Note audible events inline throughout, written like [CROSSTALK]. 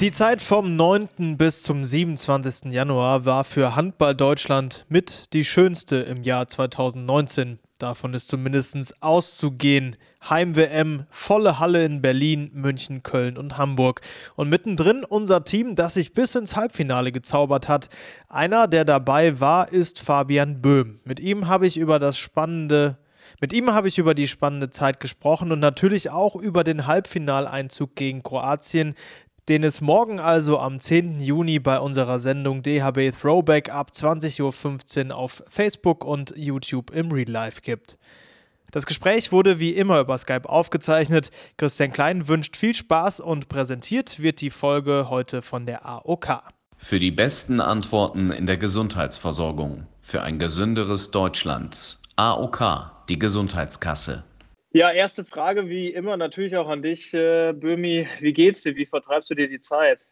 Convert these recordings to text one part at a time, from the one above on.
Die Zeit vom 9. bis zum 27. Januar war für Handball Deutschland mit die schönste im Jahr 2019. Davon ist zumindest auszugehen. Heim-WM, volle Halle in Berlin, München, Köln und Hamburg. Und mittendrin unser Team, das sich bis ins Halbfinale gezaubert hat. Einer, der dabei war, ist Fabian Böhm. Mit ihm habe ich über das spannende mit ihm habe ich über die spannende Zeit gesprochen und natürlich auch über den Halbfinaleinzug gegen Kroatien, den es morgen also am 10. Juni bei unserer Sendung DHB Throwback ab 20.15 Uhr auf Facebook und YouTube im Real Life gibt. Das Gespräch wurde wie immer über Skype aufgezeichnet. Christian Klein wünscht viel Spaß und präsentiert wird die Folge heute von der AOK. Für die besten Antworten in der Gesundheitsversorgung. Für ein gesünderes Deutschland. AOK, die Gesundheitskasse. Ja, erste Frage wie immer natürlich auch an dich, äh, Böhmi. Wie geht's dir? Wie vertreibst du dir die Zeit?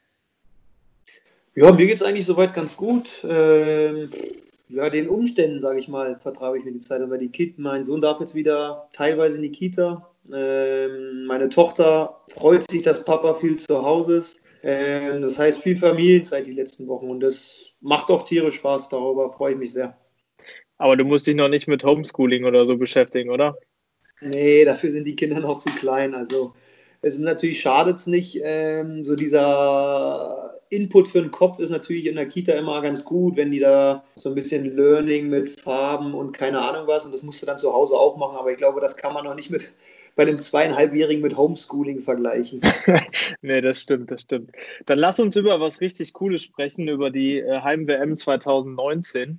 Ja, mir geht's eigentlich soweit ganz gut. Ähm, ja, den Umständen, sage ich mal, vertreibe ich mir die Zeit. Aber die Kind, mein Sohn darf jetzt wieder teilweise in die Kita. Ähm, meine Tochter freut sich, dass Papa viel zu Hause ist. Ähm, das heißt viel Familienzeit die letzten Wochen und das macht auch tierisch Spaß. Darüber freue ich mich sehr. Aber du musst dich noch nicht mit Homeschooling oder so beschäftigen, oder? Nee, dafür sind die Kinder noch zu klein. Also es ist natürlich schadet es nicht. Ähm, so dieser Input für den Kopf ist natürlich in der Kita immer ganz gut, wenn die da so ein bisschen Learning mit Farben und keine Ahnung was. Und das musst du dann zu Hause auch machen. Aber ich glaube, das kann man noch nicht mit bei einem zweieinhalbjährigen mit Homeschooling vergleichen. [LAUGHS] nee, das stimmt, das stimmt. Dann lass uns über was richtig Cooles sprechen, über die äh, Heim-WM 2019.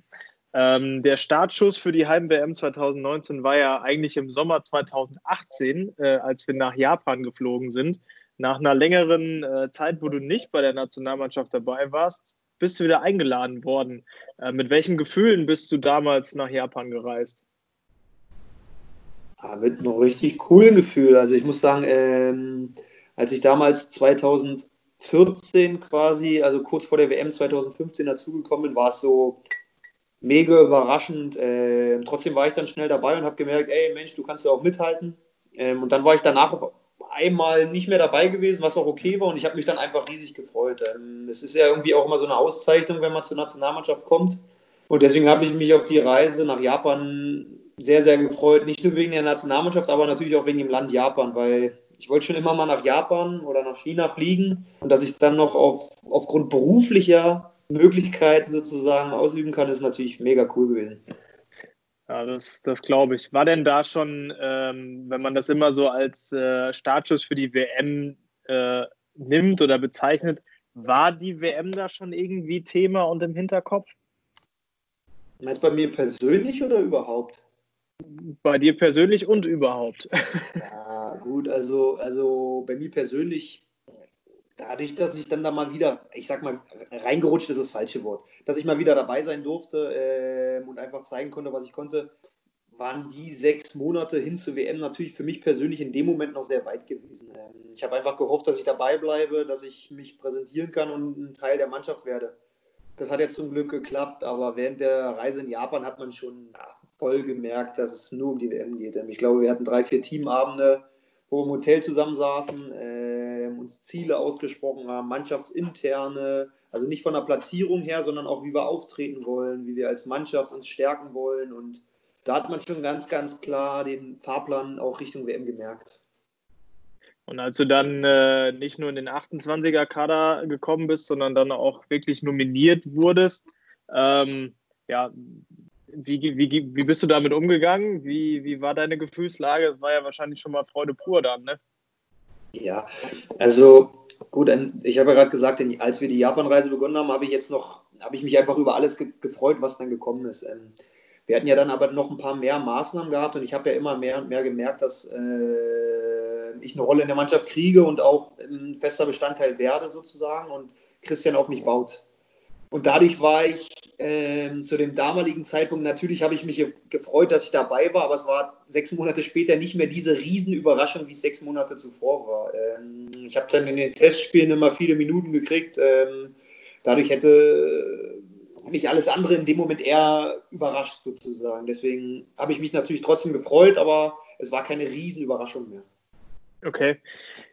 Ähm, der Startschuss für die Heim-WM 2019 war ja eigentlich im Sommer 2018, äh, als wir nach Japan geflogen sind. Nach einer längeren äh, Zeit, wo du nicht bei der Nationalmannschaft dabei warst, bist du wieder eingeladen worden. Äh, mit welchen Gefühlen bist du damals nach Japan gereist? Ja, mit einem richtig coolen Gefühl. Also ich muss sagen, ähm, als ich damals 2014 quasi, also kurz vor der WM 2015 dazugekommen bin, war es so, mega überraschend. Äh, trotzdem war ich dann schnell dabei und habe gemerkt, ey Mensch, du kannst ja auch mithalten. Ähm, und dann war ich danach einmal nicht mehr dabei gewesen, was auch okay war. Und ich habe mich dann einfach riesig gefreut. Ähm, es ist ja irgendwie auch immer so eine Auszeichnung, wenn man zur Nationalmannschaft kommt. Und deswegen habe ich mich auf die Reise nach Japan sehr, sehr gefreut. Nicht nur wegen der Nationalmannschaft, aber natürlich auch wegen dem Land Japan, weil ich wollte schon immer mal nach Japan oder nach China fliegen. Und dass ich dann noch auf, aufgrund beruflicher Möglichkeiten sozusagen ausüben kann, ist natürlich mega cool gewesen. Ja, das, das glaube ich. War denn da schon, ähm, wenn man das immer so als äh, Startschuss für die WM äh, nimmt oder bezeichnet, war die WM da schon irgendwie Thema und im Hinterkopf? Meinst du bei mir persönlich oder überhaupt? Bei dir persönlich und überhaupt. [LAUGHS] Ja, gut, also, also bei mir persönlich dadurch, dass ich dann da mal wieder, ich sag mal, reingerutscht ist das falsche Wort, dass ich mal wieder dabei sein durfte äh, und einfach zeigen konnte, was ich konnte, waren die sechs Monate hin zur WM natürlich für mich persönlich in dem Moment noch sehr weit gewesen. Ähm, ich habe einfach gehofft, dass ich dabei bleibe, dass ich mich präsentieren kann und ein Teil der Mannschaft werde. Das hat jetzt zum Glück geklappt, aber während der Reise in Japan hat man schon ja, voll gemerkt, dass es nur um die WM geht. Ähm, ich glaube, wir hatten drei, vier Teamabende, wo wir im Hotel zusammensaßen. Äh, uns Ziele ausgesprochen haben, Mannschaftsinterne, also nicht von der Platzierung her, sondern auch wie wir auftreten wollen, wie wir als Mannschaft uns stärken wollen. Und da hat man schon ganz, ganz klar den Fahrplan auch Richtung WM gemerkt. Und als du dann äh, nicht nur in den 28er-Kader gekommen bist, sondern dann auch wirklich nominiert wurdest, ähm, ja, wie, wie, wie bist du damit umgegangen? Wie, wie war deine Gefühlslage? Es war ja wahrscheinlich schon mal Freude pur dann, ne? Ja, also gut, ich habe ja gerade gesagt, als wir die Japan-Reise begonnen haben, habe ich jetzt noch, habe ich mich einfach über alles ge gefreut, was dann gekommen ist. Ähm, wir hatten ja dann aber noch ein paar mehr Maßnahmen gehabt und ich habe ja immer mehr und mehr gemerkt, dass äh, ich eine Rolle in der Mannschaft kriege und auch ein fester Bestandteil werde sozusagen und Christian auf mich baut. Und dadurch war ich ähm, zu dem damaligen Zeitpunkt, natürlich habe ich mich gefreut, dass ich dabei war, aber es war sechs Monate später nicht mehr diese Riesenüberraschung, wie es sechs Monate zuvor war. Ähm, ich habe dann in den Testspielen immer viele Minuten gekriegt. Ähm, dadurch hätte mich alles andere in dem Moment eher überrascht sozusagen. Deswegen habe ich mich natürlich trotzdem gefreut, aber es war keine Riesenüberraschung mehr. Okay.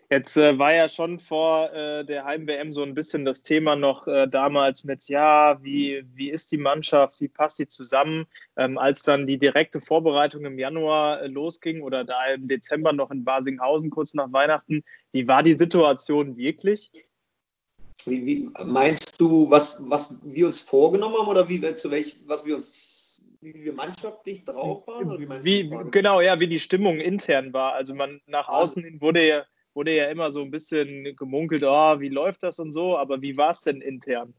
Jetzt äh, war ja schon vor äh, der Heim-WM so ein bisschen das Thema noch äh, damals mit, ja, wie, wie ist die Mannschaft, wie passt die zusammen? Ähm, als dann die direkte Vorbereitung im Januar äh, losging oder da im Dezember noch in Basinghausen kurz nach Weihnachten, wie war die Situation wirklich? Wie, wie meinst du, was, was wir uns vorgenommen haben oder wie, zu welch, was wir uns wie wir mannschaftlich drauf waren? wie, wie genau, ja, wie die Stimmung intern war. Also man nach ah. außen hin wurde ja wurde ja immer so ein bisschen gemunkelt, oh, wie läuft das und so, aber wie war es denn intern?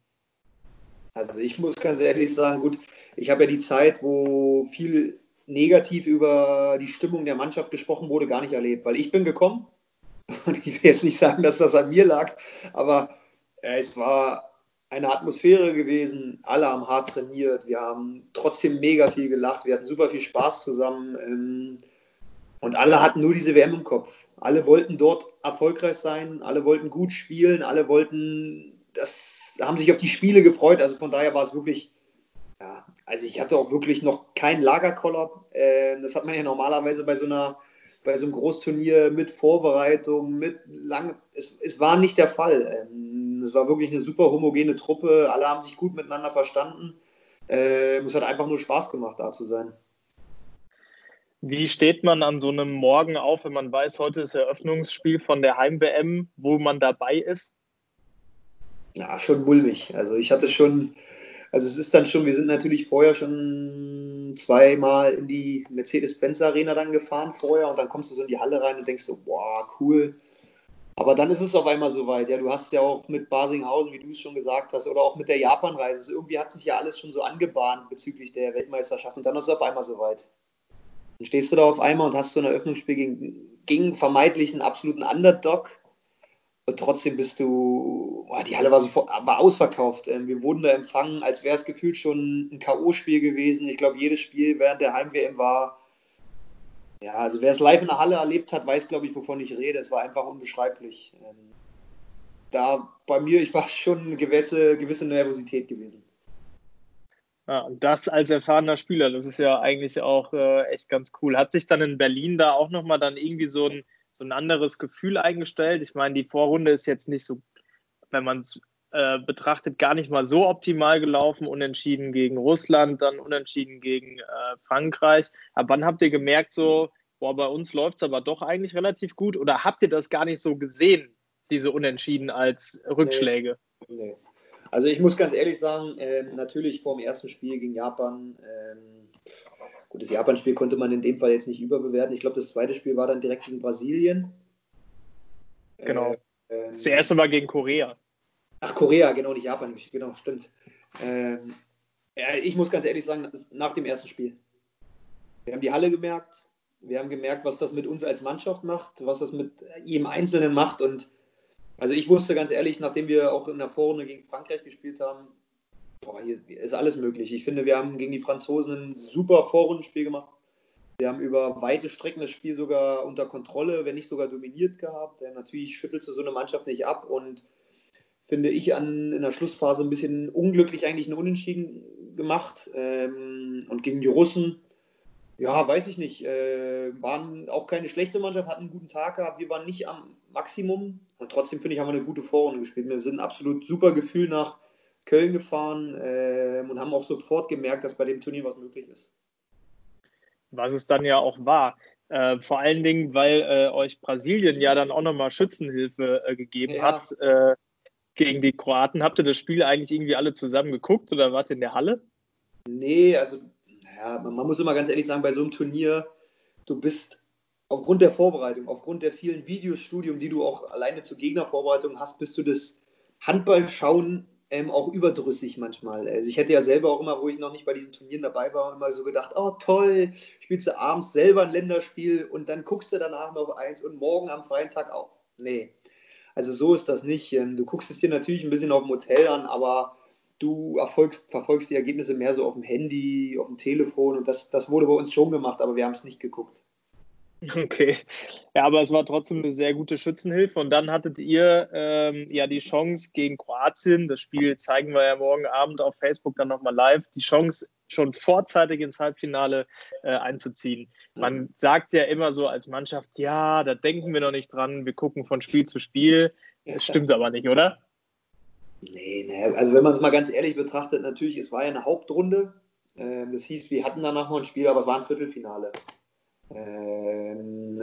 Also ich muss ganz ehrlich sagen, gut, ich habe ja die Zeit, wo viel negativ über die Stimmung der Mannschaft gesprochen wurde, gar nicht erlebt, weil ich bin gekommen [LAUGHS] und ich will jetzt nicht sagen, dass das an mir lag, aber es war eine Atmosphäre gewesen, alle haben hart trainiert, wir haben trotzdem mega viel gelacht, wir hatten super viel Spaß zusammen ähm, und alle hatten nur diese WM im Kopf. Alle wollten dort erfolgreich sein, alle wollten gut spielen, alle wollten, das haben sich auf die Spiele gefreut. Also von daher war es wirklich, ja, also ich hatte auch wirklich noch keinen Lagerkoller. Äh, das hat man ja normalerweise bei so einer, bei so einem Großturnier mit Vorbereitung, mit lang. Es, es war nicht der Fall. Ähm, es war wirklich eine super homogene Truppe. Alle haben sich gut miteinander verstanden. Ähm, es hat einfach nur Spaß gemacht, da zu sein. Wie steht man an so einem Morgen auf, wenn man weiß, heute ist Eröffnungsspiel von der Heim-WM, wo man dabei ist? Ja, schon mulmig. Also ich hatte schon, also es ist dann schon, wir sind natürlich vorher schon zweimal in die Mercedes-Benz Arena dann gefahren vorher und dann kommst du so in die Halle rein und denkst so, boah, cool. Aber dann ist es auf einmal soweit. Ja, du hast ja auch mit Basinghausen, wie du es schon gesagt hast, oder auch mit der Japan-Reise. Irgendwie hat sich ja alles schon so angebahnt bezüglich der Weltmeisterschaft und dann ist es auf einmal soweit. Dann stehst du da auf einmal und hast so ein Eröffnungsspiel gegen, gegen vermeintlich einen absoluten Underdog. Und trotzdem bist du, boah, die Halle war, sofort, war ausverkauft. Ähm, wir wurden da empfangen, als wäre es gefühlt schon ein K.O.-Spiel gewesen. Ich glaube, jedes Spiel während der Heim-WM war, ja, also wer es live in der Halle erlebt hat, weiß, glaube ich, wovon ich rede. Es war einfach unbeschreiblich. Ähm, da bei mir, ich war schon eine gewisse, gewisse Nervosität gewesen. Ja, und das als erfahrener Spieler, das ist ja eigentlich auch äh, echt ganz cool. Hat sich dann in Berlin da auch nochmal dann irgendwie so ein, so ein anderes Gefühl eingestellt? Ich meine, die Vorrunde ist jetzt nicht so, wenn man es äh, betrachtet, gar nicht mal so optimal gelaufen. Unentschieden gegen Russland, dann unentschieden gegen äh, Frankreich. Aber wann habt ihr gemerkt, so, boah, bei uns läuft es aber doch eigentlich relativ gut? Oder habt ihr das gar nicht so gesehen, diese Unentschieden als Rückschläge? Nee. nee. Also ich muss ganz ehrlich sagen, äh, natürlich vor dem ersten Spiel gegen Japan, ähm, gut, das Japan-Spiel konnte man in dem Fall jetzt nicht überbewerten. Ich glaube, das zweite Spiel war dann direkt gegen Brasilien. Genau. Äh, das erste war gegen Korea. Ach, Korea, genau, nicht Japan, genau, stimmt. Ähm, ja, ich muss ganz ehrlich sagen, nach dem ersten Spiel. Wir haben die Halle gemerkt, wir haben gemerkt, was das mit uns als Mannschaft macht, was das mit jedem Einzelnen macht und also ich wusste ganz ehrlich, nachdem wir auch in der Vorrunde gegen Frankreich gespielt haben, boah, hier ist alles möglich. Ich finde, wir haben gegen die Franzosen ein super Vorrundenspiel gemacht. Wir haben über weite Strecken das Spiel sogar unter Kontrolle, wenn nicht sogar dominiert gehabt. Ja, natürlich schüttelst du so eine Mannschaft nicht ab und finde ich an, in der Schlussphase ein bisschen unglücklich eigentlich einen Unentschieden gemacht. Ähm, und gegen die Russen, ja, weiß ich nicht, äh, waren auch keine schlechte Mannschaft, hatten einen guten Tag gehabt. Wir waren nicht am Maximum. Und trotzdem finde ich, haben wir eine gute Vorrunde gespielt. Wir sind ein absolut super Gefühl nach Köln gefahren äh, und haben auch sofort gemerkt, dass bei dem Turnier was möglich ist. Was es dann ja auch war. Äh, vor allen Dingen, weil äh, euch Brasilien ja dann auch nochmal Schützenhilfe äh, gegeben ja. hat äh, gegen die Kroaten. Habt ihr das Spiel eigentlich irgendwie alle zusammen geguckt oder wart ihr in der Halle? Nee, also ja, man, man muss immer ganz ehrlich sagen, bei so einem Turnier, du bist aufgrund der Vorbereitung, aufgrund der vielen Videostudium, die du auch alleine zur Gegnervorbereitung hast, bist du das Handballschauen ähm, auch überdrüssig manchmal. Also ich hätte ja selber auch immer, wo ich noch nicht bei diesen Turnieren dabei war, immer so gedacht, oh toll, spielst du abends selber ein Länderspiel und dann guckst du danach noch eins und morgen am freien Tag auch. Nee, also so ist das nicht. Ähm, du guckst es dir natürlich ein bisschen auf dem Hotel an, aber du erfolgst, verfolgst die Ergebnisse mehr so auf dem Handy, auf dem Telefon und das, das wurde bei uns schon gemacht, aber wir haben es nicht geguckt. [LAUGHS] Okay. Ja, aber es war trotzdem eine sehr gute Schützenhilfe. Und dann hattet ihr ähm, ja die Chance gegen Kroatien, das Spiel zeigen wir ja morgen Abend auf Facebook dann nochmal live, die Chance schon vorzeitig ins Halbfinale äh, einzuziehen. Man sagt ja immer so als Mannschaft, ja, da denken wir noch nicht dran, wir gucken von Spiel zu Spiel. Das stimmt aber nicht, oder? Nee, nee, also wenn man es mal ganz ehrlich betrachtet, natürlich, es war ja eine Hauptrunde. Ähm, das hieß, wir hatten danach noch ein Spiel, aber es war ein Viertelfinale.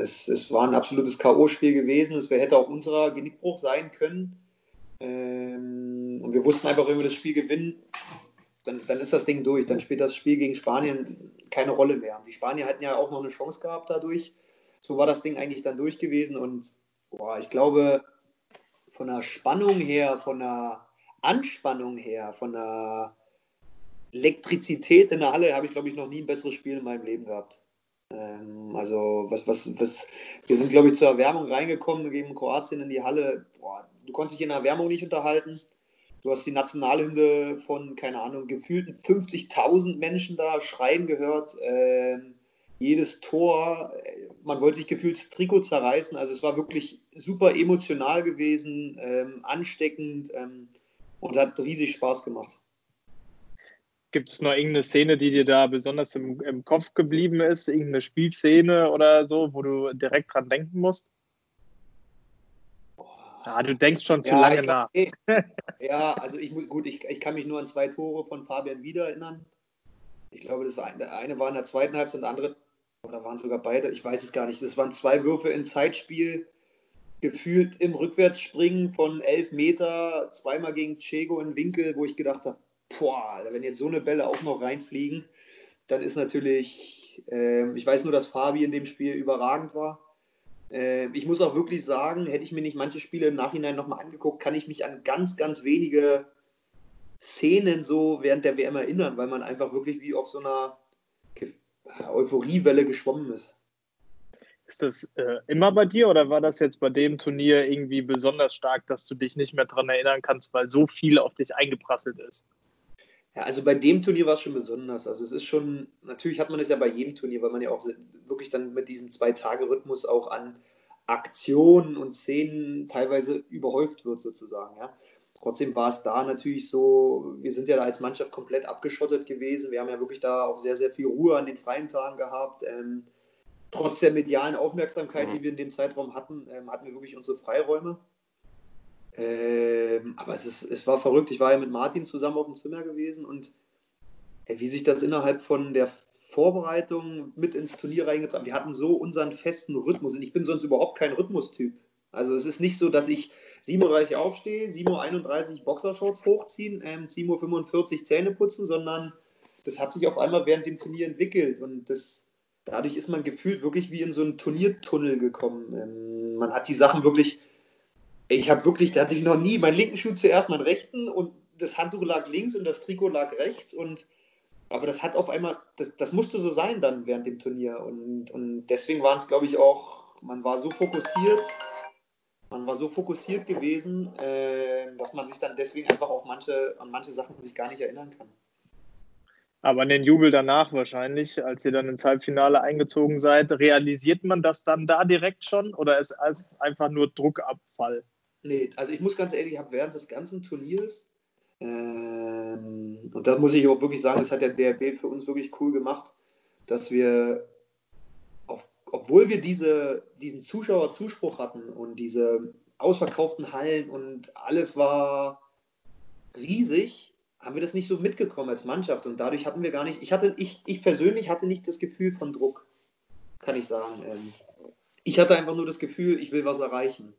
Es, es war ein absolutes K.O.-Spiel gewesen. Es hätte auch unserer Genickbruch sein können. Ähm, und wir wussten einfach, wenn wir das Spiel gewinnen, dann, dann ist das Ding durch. Dann spielt das Spiel gegen Spanien keine Rolle mehr. Die Spanier hatten ja auch noch eine Chance gehabt dadurch. So war das Ding eigentlich dann durch gewesen. Und boah, ich glaube, von der Spannung her, von der Anspannung her, von der Elektrizität in der Halle habe ich, glaube ich, noch nie ein besseres Spiel in meinem Leben gehabt. Ähm, also, was, was, was, wir sind, glaube ich, zur Erwärmung reingekommen, gegen Kroatien in die Halle. Boah, du konntest dich in der Erwärmung nicht unterhalten. Du hast die Nationalhymne von, keine Ahnung, gefühlten 50.000 Menschen da schreien gehört. Ähm, jedes Tor, äh, man wollte sich gefühlt das Trikot zerreißen. Also es war wirklich super emotional gewesen, ähm, ansteckend ähm, und hat riesig Spaß gemacht. Gibt es noch irgendeine Szene, die dir da besonders im, im Kopf geblieben ist? Irgendeine Spielszene oder so, wo du direkt dran denken musst? Ja, du denkst schon zu ja, lange nach. Okay. [LAUGHS] ja, also ich muss, gut, ich, ich kann mich nur an zwei Tore von Fabian wieder erinnern. Ich glaube, das war, der eine war in der zweiten Halbzeit und der andere, oder waren sogar beide, ich weiß es gar nicht. Das waren zwei Würfe in Zeitspiel, gefühlt im Rückwärtsspringen von elf Meter, zweimal gegen Chego in Winkel, wo ich gedacht habe, boah, wenn jetzt so eine Bälle auch noch reinfliegen, dann ist natürlich, äh, ich weiß nur, dass Fabi in dem Spiel überragend war. Äh, ich muss auch wirklich sagen, hätte ich mir nicht manche Spiele im Nachhinein nochmal angeguckt, kann ich mich an ganz, ganz wenige Szenen so während der WM erinnern, weil man einfach wirklich wie auf so einer Euphoriewelle geschwommen ist. Ist das äh, immer bei dir oder war das jetzt bei dem Turnier irgendwie besonders stark, dass du dich nicht mehr daran erinnern kannst, weil so viel auf dich eingeprasselt ist? Ja, also bei dem Turnier war es schon besonders. Also es ist schon, natürlich hat man es ja bei jedem Turnier, weil man ja auch wirklich dann mit diesem Zwei-Tage-Rhythmus auch an Aktionen und Szenen teilweise überhäuft wird sozusagen. Ja. Trotzdem war es da natürlich so, wir sind ja da als Mannschaft komplett abgeschottet gewesen. Wir haben ja wirklich da auch sehr, sehr viel Ruhe an den freien Tagen gehabt. Ähm, trotz der medialen Aufmerksamkeit, die wir in dem Zeitraum hatten, ähm, hatten wir wirklich unsere Freiräume. Ähm, aber es, ist, es war verrückt. Ich war ja mit Martin zusammen auf dem Zimmer gewesen und äh, wie sich das innerhalb von der Vorbereitung mit ins Turnier reingetragen Wir hatten so unseren festen Rhythmus und ich bin sonst überhaupt kein Rhythmustyp. Also es ist nicht so, dass ich 7.30 Uhr aufstehe, 7.31 Uhr Boxershorts hochziehen, ähm, 7.45 Uhr Zähne putzen, sondern das hat sich auf einmal während dem Turnier entwickelt und das, dadurch ist man gefühlt wirklich wie in so einen Turniertunnel gekommen. Ähm, man hat die Sachen wirklich ich habe wirklich, da hatte ich noch nie meinen linken Schuh zuerst, meinen rechten und das Handtuch lag links und das Trikot lag rechts und aber das hat auf einmal, das, das musste so sein dann während dem Turnier und, und deswegen waren es, glaube ich, auch, man war so fokussiert, man war so fokussiert gewesen, äh, dass man sich dann deswegen einfach auch manche, an manche Sachen sich gar nicht erinnern kann. Aber an den Jubel danach wahrscheinlich, als ihr dann ins Halbfinale eingezogen seid, realisiert man das dann da direkt schon oder ist es einfach nur Druckabfall? Nee, also ich muss ganz ehrlich, ich habe während des ganzen Turniers, ähm, und das muss ich auch wirklich sagen, das hat der DRB für uns wirklich cool gemacht, dass wir, auf, obwohl wir diese, diesen Zuschauerzuspruch hatten und diese ausverkauften Hallen und alles war riesig, haben wir das nicht so mitgekommen als Mannschaft und dadurch hatten wir gar nicht, ich hatte, ich, ich persönlich hatte nicht das Gefühl von Druck, kann ich sagen. Ähm, ich hatte einfach nur das Gefühl, ich will was erreichen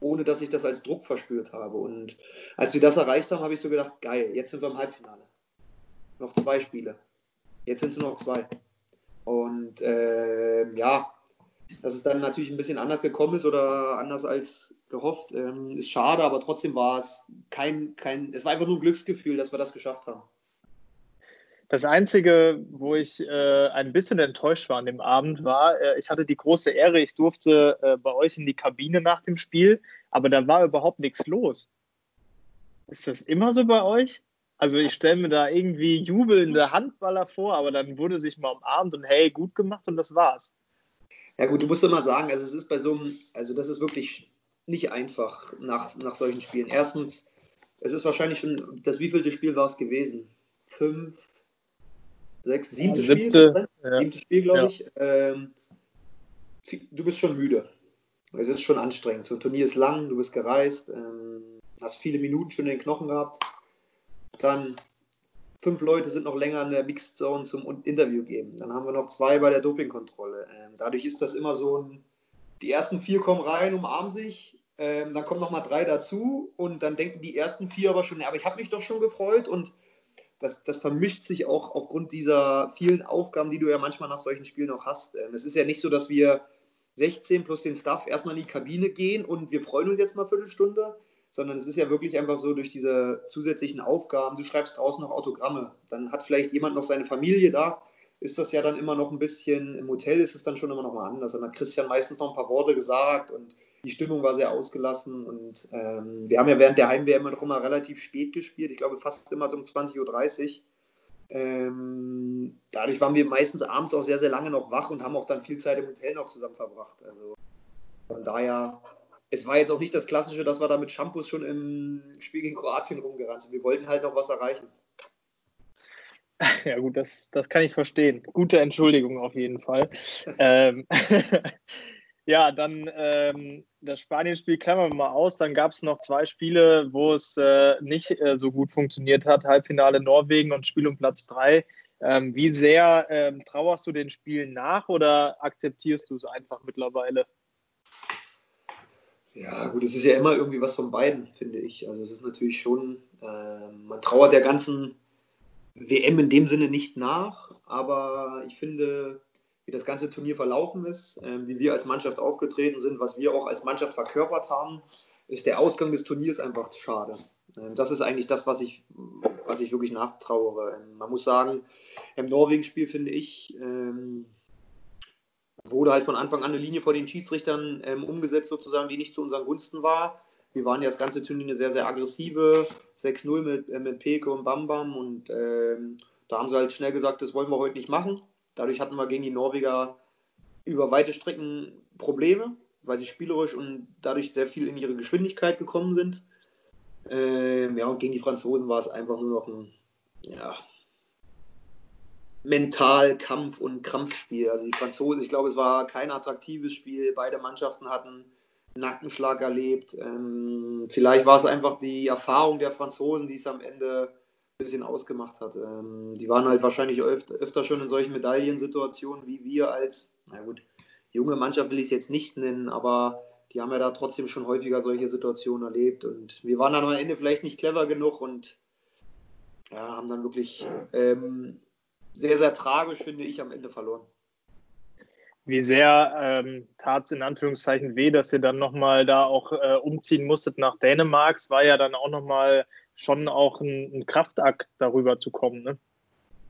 ohne dass ich das als Druck verspürt habe. Und als wir das erreicht haben, habe ich so gedacht, geil, jetzt sind wir im Halbfinale. Noch zwei Spiele. Jetzt sind es nur noch zwei. Und äh, ja, dass es dann natürlich ein bisschen anders gekommen ist oder anders als gehofft, ähm, ist schade, aber trotzdem war es kein, kein, es war einfach nur ein Glücksgefühl, dass wir das geschafft haben. Das Einzige, wo ich äh, ein bisschen enttäuscht war an dem Abend, war, äh, ich hatte die große Ehre, ich durfte äh, bei euch in die Kabine nach dem Spiel, aber da war überhaupt nichts los. Ist das immer so bei euch? Also ich stelle mir da irgendwie jubelnde Handballer vor, aber dann wurde sich mal umarmt und hey, gut gemacht und das war's. Ja gut, du musst immer sagen, also es ist bei so einem, also das ist wirklich nicht einfach nach, nach solchen Spielen. Erstens, es ist wahrscheinlich schon, das wievielte Spiel war es gewesen? Fünf, sechs, siebte ja, Spiel? ja. siebtes Spiel, glaube ja. ich. Ähm, du bist schon müde. Es ist schon anstrengend. So ein Turnier ist lang, du bist gereist, ähm, hast viele Minuten schon in den Knochen gehabt. Dann fünf Leute sind noch länger in der Mixed Zone zum Interview geben. Dann haben wir noch zwei bei der Dopingkontrolle. Ähm, dadurch ist das immer so ein, die ersten vier kommen rein, umarmen sich, ähm, dann kommen noch mal drei dazu und dann denken die ersten vier aber schon, ja, aber ich habe mich doch schon gefreut und das, das vermischt sich auch aufgrund dieser vielen Aufgaben, die du ja manchmal nach solchen Spielen auch hast. Ähm, es ist ja nicht so, dass wir 16 plus den Staff erstmal in die Kabine gehen und wir freuen uns jetzt mal eine Viertelstunde, sondern es ist ja wirklich einfach so durch diese zusätzlichen Aufgaben, du schreibst draußen noch Autogramme, dann hat vielleicht jemand noch seine Familie da, ist das ja dann immer noch ein bisschen, im Hotel ist es dann schon immer noch mal anders. Dann hat Christian meistens noch ein paar Worte gesagt und die Stimmung war sehr ausgelassen und ähm, wir haben ja während der Heim-WM noch immer relativ spät gespielt, ich glaube fast immer um 20.30 Uhr. Ähm, dadurch waren wir meistens abends auch sehr, sehr lange noch wach und haben auch dann viel Zeit im Hotel noch zusammen verbracht. Also von daher, es war jetzt auch nicht das Klassische, dass wir da mit Shampoos schon im Spiel gegen Kroatien rumgerannt sind. Wir wollten halt noch was erreichen. [LAUGHS] Ja gut, das, das kann ich verstehen. Gute Entschuldigung auf jeden Fall. ähm, [LAUGHS] ja, dann ähm, das Spanien-Spiel klammern wir mal aus. Dann gab es noch zwei Spiele, wo es äh, nicht äh, so gut funktioniert hat. Halbfinale Norwegen und Spiel um Platz 3. Ähm, wie sehr ähm, trauerst du den Spielen nach oder akzeptierst du es einfach mittlerweile? Ja, gut, es ist ja immer irgendwie was von beiden, finde ich. Also es ist natürlich schon, äh, man trauert der ganzen WM in dem Sinne nicht nach, aber ich finde, wie das ganze Turnier verlaufen ist, äh, wie wir als Mannschaft aufgetreten sind, was wir auch als Mannschaft verkörpert haben, ist der Ausgang des Turniers einfach schade. Ähm, das ist eigentlich das, was ich, was ich wirklich nachtrauere. Ähm, man muss sagen, im Norwegen-Spiel finde ich, ähm, wurde halt von Anfang an eine Linie vor den Schiedsrichtern ähm, umgesetzt, sozusagen, die nicht zu unseren Gunsten war. Wir waren ja das ganze Turnier eine sehr, sehr aggressive 6-0 mit, äh, mit Peke und Bambam und ähm, da haben sie halt schnell gesagt, das wollen wir heute nicht machen. Dadurch hatten wir gegen die Norweger über weite Strecken Probleme, weil sie spielerisch und dadurch sehr viel in ihre Geschwindigkeit gekommen sind. Ähm, ja, und gegen die Franzosen war es einfach nur noch ein ja, mental Kampf- und Krampfspiel. Also die Franzosen, ich glaube, es war kein attraktives Spiel. Beide Mannschaften hatten Nackenschlag erlebt. Ähm, vielleicht war es einfach die Erfahrung der Franzosen, die es am Ende bisschen ausgemacht hat. Ähm, die waren halt wahrscheinlich öfter, öfter schon in solchen Medaillensituationen wie wir als, na gut, junge Mannschaft will ich es jetzt nicht nennen, aber die haben ja da trotzdem schon häufiger solche Situationen erlebt und wir waren dann am Ende vielleicht nicht clever genug und ja, haben dann wirklich ähm, sehr, sehr tragisch, finde ich, am Ende verloren. Wie sehr ähm, tat es in Anführungszeichen weh, dass ihr dann nochmal da auch äh, umziehen musstet nach Dänemark? Es war ja dann auch nochmal schon auch ein, ein Kraftakt, darüber zu kommen. Ne?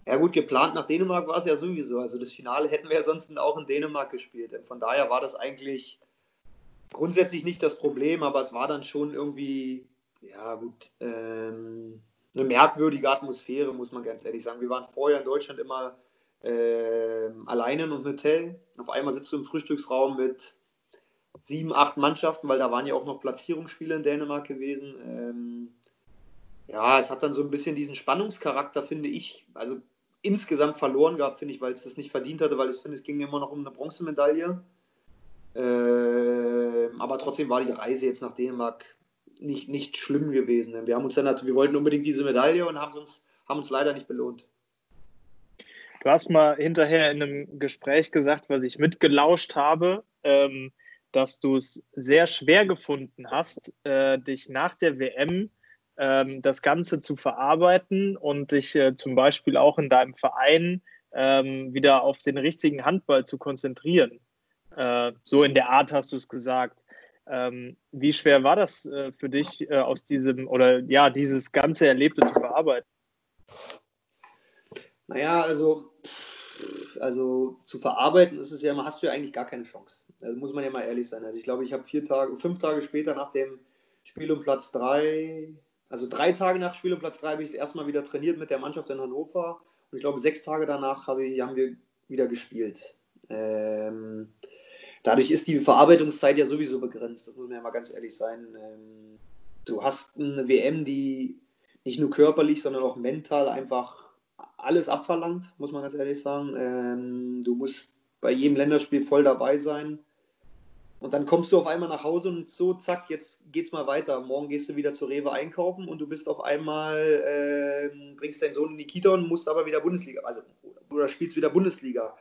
Ja gut, geplant nach Dänemark war es ja sowieso. Also das Finale hätten wir ja sonst auch in Dänemark gespielt. Von daher war das eigentlich grundsätzlich nicht das Problem, aber es war dann schon irgendwie, ja gut, ähm, eine merkwürdige Atmosphäre, muss man ganz ehrlich sagen. Wir waren vorher in Deutschland immer äh, alleine in einem Hotel. Auf einmal sitzt du im Frühstücksraum mit sieben, acht Mannschaften, weil da waren ja auch noch Platzierungsspiele in Dänemark gewesen. Ähm, ja, es hat dann so ein bisschen diesen Spannungscharakter, finde ich, also insgesamt verloren gehabt, finde ich, weil es das nicht verdient hatte, weil ich finde, es ging immer noch um eine Bronzemedaille. Äh, aber trotzdem war die Reise jetzt nach Dänemark nicht, nicht schlimm gewesen. Wir haben uns dann, wir wollten unbedingt diese Medaille und haben uns, haben uns leider nicht belohnt. Du hast mal hinterher in einem Gespräch gesagt, was ich mitgelauscht habe, ähm, dass du es sehr schwer gefunden hast, äh, dich nach der WM ähm, das Ganze zu verarbeiten und dich äh, zum Beispiel auch in deinem Verein ähm, wieder auf den richtigen Handball zu konzentrieren. Äh, so in der Art hast du es gesagt. Ähm, wie schwer war das äh, für dich äh, aus diesem oder ja, dieses ganze Erlebte zu verarbeiten? Naja, also, also zu verarbeiten ist es ja, hast du ja eigentlich gar keine Chance. Also muss man ja mal ehrlich sein. Also ich glaube, ich habe vier Tage, fünf Tage später nach dem Spiel um Platz drei, also drei Tage nach Spiel um Platz 3 habe ich es erstmal wieder trainiert mit der Mannschaft in Hannover. Und ich glaube, sechs Tage danach habe ich, haben wir wieder gespielt. Ähm, dadurch ist die Verarbeitungszeit ja sowieso begrenzt, das muss man ja mal ganz ehrlich sein. Ähm, du hast eine WM, die nicht nur körperlich, sondern auch mental einfach alles abverlangt, muss man ganz ehrlich sagen. Ähm, du musst bei jedem Länderspiel voll dabei sein. Und dann kommst du auf einmal nach Hause und so, zack, jetzt geht's mal weiter. Morgen gehst du wieder zu Rewe einkaufen und du bist auf einmal, äh, bringst deinen Sohn in die Kita und musst aber wieder Bundesliga, also oder spielst wieder Bundesliga.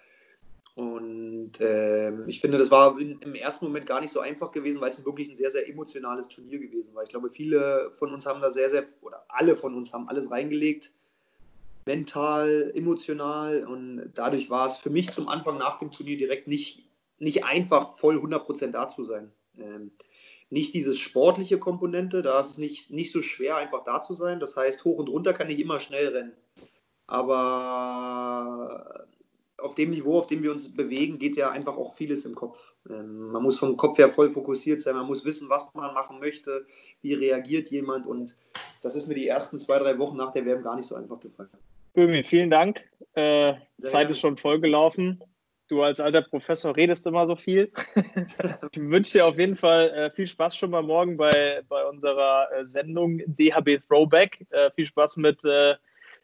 Und äh, ich finde, das war in, im ersten Moment gar nicht so einfach gewesen, weil es wirklich ein sehr, sehr emotionales Turnier gewesen war. Ich glaube, viele von uns haben da sehr, sehr, oder alle von uns haben alles reingelegt mental, emotional und dadurch war es für mich zum Anfang nach dem Turnier direkt nicht, nicht einfach voll 100% da zu sein. Ähm, nicht diese sportliche Komponente, da ist es nicht, nicht so schwer einfach da zu sein. Das heißt, hoch und runter kann ich immer schnell rennen. Aber auf dem Niveau, auf dem wir uns bewegen, geht ja einfach auch vieles im Kopf. Ähm, man muss vom Kopf her voll fokussiert sein, man muss wissen, was man machen möchte, wie reagiert jemand und das ist mir die ersten zwei, drei Wochen nach der WM gar nicht so einfach gefallen. Böhmi, vielen Dank. Äh, Zeit ist schon vollgelaufen. Du als alter Professor redest immer so viel. [LAUGHS] ich wünsche dir auf jeden Fall äh, viel Spaß schon mal morgen bei, bei unserer äh, Sendung DHB Throwback. Äh, viel Spaß mit äh,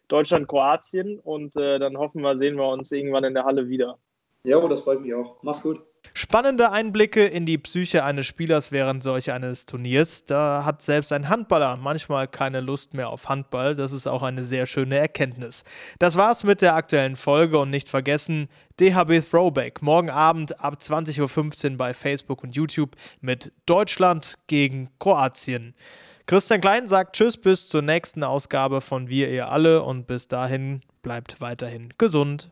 Deutschland, Kroatien und äh, dann hoffen wir, sehen wir uns irgendwann in der Halle wieder. Ja, das freut mich auch. Mach's gut. Spannende Einblicke in die Psyche eines Spielers während solch eines Turniers. Da hat selbst ein Handballer manchmal keine Lust mehr auf Handball. Das ist auch eine sehr schöne Erkenntnis. Das war's mit der aktuellen Folge und nicht vergessen, DHB Throwback morgen Abend ab 20.15 Uhr bei Facebook und YouTube mit Deutschland gegen Kroatien. Christian Klein sagt Tschüss bis zur nächsten Ausgabe von Wir, ihr alle und bis dahin bleibt weiterhin gesund.